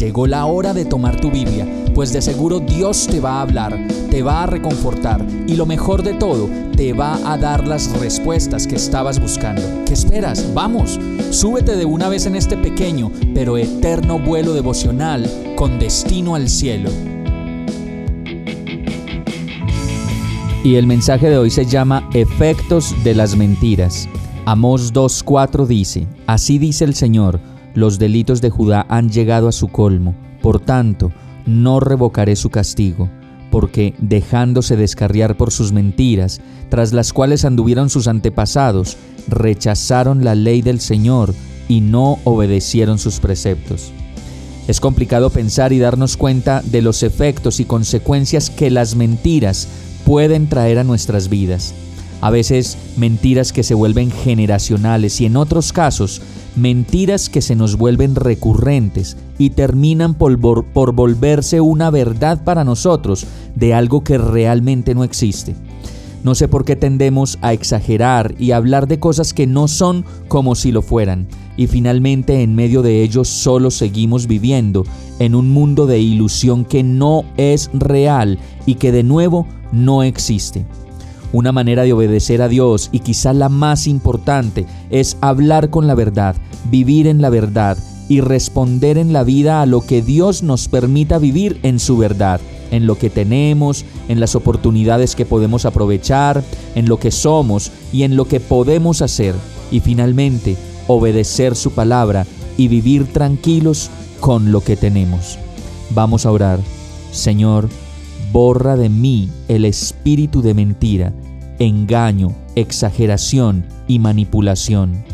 Llegó la hora de tomar tu Biblia, pues de seguro Dios te va a hablar, te va a reconfortar y lo mejor de todo, te va a dar las respuestas que estabas buscando. ¿Qué esperas? Vamos, súbete de una vez en este pequeño pero eterno vuelo devocional con destino al cielo. Y el mensaje de hoy se llama Efectos de las mentiras. Amós 2.4 dice, Así dice el Señor, los delitos de Judá han llegado a su colmo, por tanto, no revocaré su castigo, porque dejándose descarriar por sus mentiras, tras las cuales anduvieron sus antepasados, rechazaron la ley del Señor y no obedecieron sus preceptos. Es complicado pensar y darnos cuenta de los efectos y consecuencias que las mentiras pueden traer a nuestras vidas. A veces mentiras que se vuelven generacionales y en otros casos mentiras que se nos vuelven recurrentes y terminan por, por, volverse una verdad para nosotros de algo que realmente no existe. No sé por qué tendemos a exagerar y hablar de cosas que no son como si lo fueran, y finalmente en medio de ellos solo seguimos viviendo en un mundo de ilusión que no es real y que de nuevo no existe. Una manera de obedecer a Dios y quizá la más importante es hablar con la verdad, vivir en la verdad y responder en la vida a lo que Dios nos permita vivir en su verdad, en lo que tenemos, en las oportunidades que podemos aprovechar, en lo que somos y en lo que podemos hacer. Y finalmente, obedecer su palabra y vivir tranquilos con lo que tenemos. Vamos a orar. Señor, borra de mí el espíritu de mentira, engaño, exageración y manipulación.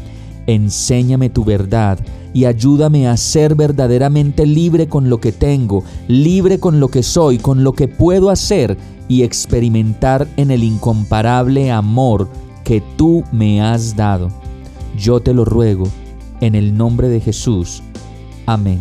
Enséñame tu verdad y ayúdame a ser verdaderamente libre con lo que tengo, libre con lo que soy, con lo que puedo hacer y experimentar en el incomparable amor que tú me has dado. Yo te lo ruego, en el nombre de Jesús. Amén.